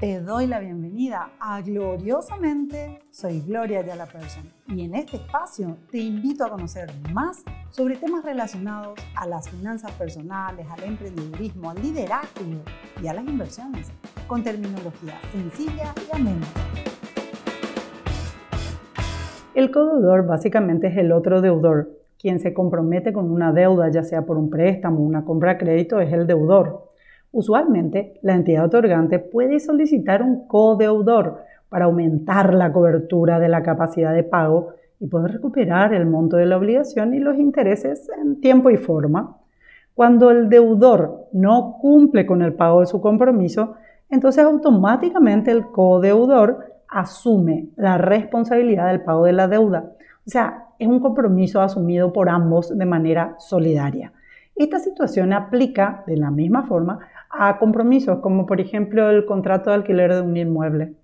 Te doy la bienvenida a Gloriosamente. Soy Gloria Yala Person y en este espacio te invito a conocer más sobre temas relacionados a las finanzas personales, al emprendedurismo, al liderazgo y a las inversiones con terminología sencilla y amena. El codeudor básicamente es el otro deudor. Quien se compromete con una deuda, ya sea por un préstamo o una compra a crédito, es el deudor. Usualmente, la entidad otorgante puede solicitar un codeudor para aumentar la cobertura de la capacidad de pago y poder recuperar el monto de la obligación y los intereses en tiempo y forma. Cuando el deudor no cumple con el pago de su compromiso, entonces automáticamente el codeudor asume la responsabilidad del pago de la deuda. O sea, es un compromiso asumido por ambos de manera solidaria. Esta situación aplica de la misma forma a compromisos, como por ejemplo el contrato de alquiler de un inmueble.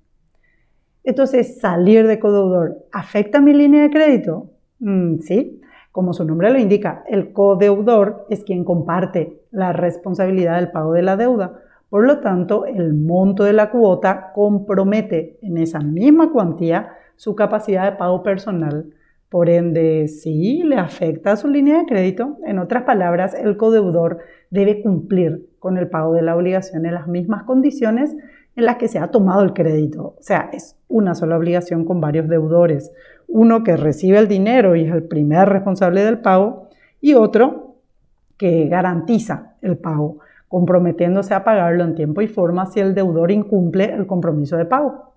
Entonces, salir de codeudor, ¿afecta mi línea de crédito? Mm, sí, como su nombre lo indica, el codeudor es quien comparte la responsabilidad del pago de la deuda. Por lo tanto, el monto de la cuota compromete en esa misma cuantía su capacidad de pago personal. Por ende, sí le afecta a su línea de crédito. En otras palabras, el codeudor debe cumplir con el pago de la obligación en las mismas condiciones en las que se ha tomado el crédito. O sea, es una sola obligación con varios deudores. Uno que recibe el dinero y es el primer responsable del pago y otro que garantiza el pago, comprometiéndose a pagarlo en tiempo y forma si el deudor incumple el compromiso de pago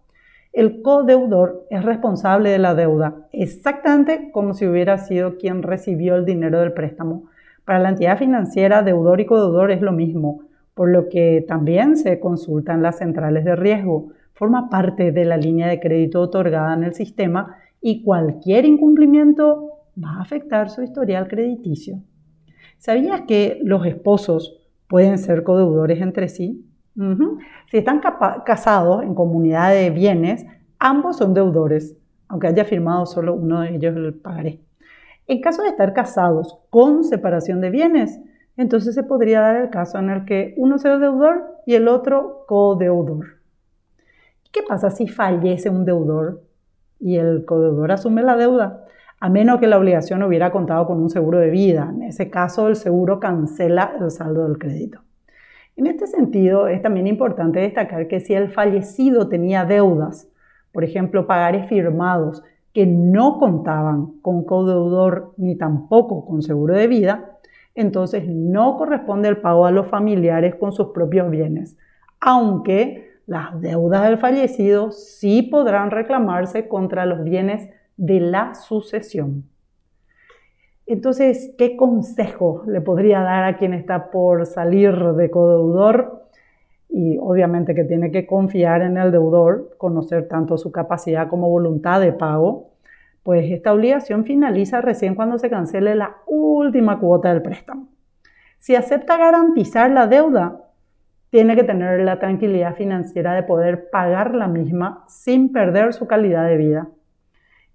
el codeudor es responsable de la deuda, exactamente como si hubiera sido quien recibió el dinero del préstamo. Para la entidad financiera, deudor y codeudor es lo mismo, por lo que también se consultan las centrales de riesgo. Forma parte de la línea de crédito otorgada en el sistema y cualquier incumplimiento va a afectar su historial crediticio. ¿Sabías que los esposos pueden ser codeudores entre sí? Si están casados en comunidad de bienes, ambos son deudores, aunque haya firmado solo uno de ellos el pagaré. En caso de estar casados con separación de bienes, entonces se podría dar el caso en el que uno sea deudor y el otro codeudor. ¿Qué pasa si fallece un deudor y el codeudor asume la deuda? A menos que la obligación hubiera contado con un seguro de vida. En ese caso, el seguro cancela el saldo del crédito. En este sentido, es también importante destacar que si el fallecido tenía deudas, por ejemplo, pagares firmados que no contaban con codeudor ni tampoco con seguro de vida, entonces no corresponde el pago a los familiares con sus propios bienes, aunque las deudas del fallecido sí podrán reclamarse contra los bienes de la sucesión. Entonces, ¿qué consejo le podría dar a quien está por salir de codeudor? Y obviamente que tiene que confiar en el deudor, conocer tanto su capacidad como voluntad de pago, pues esta obligación finaliza recién cuando se cancele la última cuota del préstamo. Si acepta garantizar la deuda, tiene que tener la tranquilidad financiera de poder pagar la misma sin perder su calidad de vida.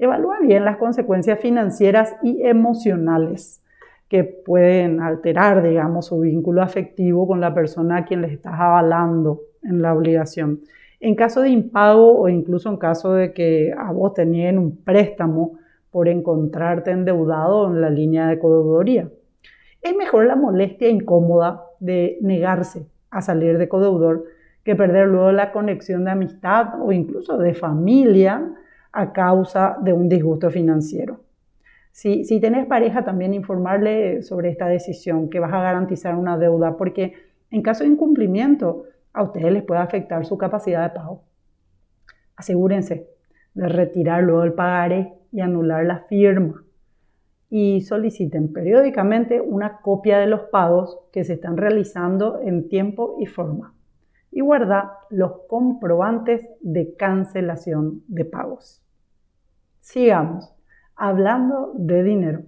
Evalúa bien las consecuencias financieras y emocionales que pueden alterar, digamos, su vínculo afectivo con la persona a quien les estás avalando en la obligación. En caso de impago o incluso en caso de que a vos tenían un préstamo por encontrarte endeudado en la línea de codeudoría. Es mejor la molestia incómoda de negarse a salir de codeudor que perder luego la conexión de amistad o incluso de familia a causa de un disgusto financiero. Si, si tenés pareja, también informarle sobre esta decisión, que vas a garantizar una deuda, porque en caso de incumplimiento, a ustedes les puede afectar su capacidad de pago. Asegúrense de retirar luego el pagaré y anular la firma. Y soliciten periódicamente una copia de los pagos que se están realizando en tiempo y forma. Y guarda los comprobantes de cancelación de pagos. Sigamos hablando de dinero,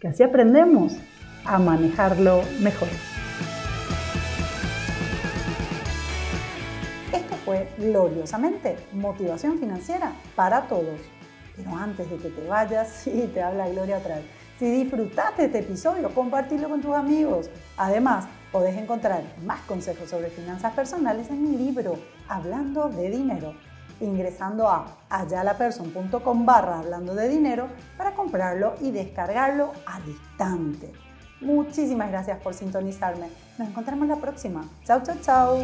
que así aprendemos a manejarlo mejor. Esto fue gloriosamente motivación financiera para todos. Pero antes de que te vayas, sí, te habla Gloria vez. Si disfrutaste este episodio, compartilo con tus amigos. Además, podés encontrar más consejos sobre finanzas personales en mi libro, Hablando de Dinero, ingresando a ayalaperson.com barra hablando de dinero para comprarlo y descargarlo al instante. Muchísimas gracias por sintonizarme. Nos encontramos la próxima. Chao, chao, chao.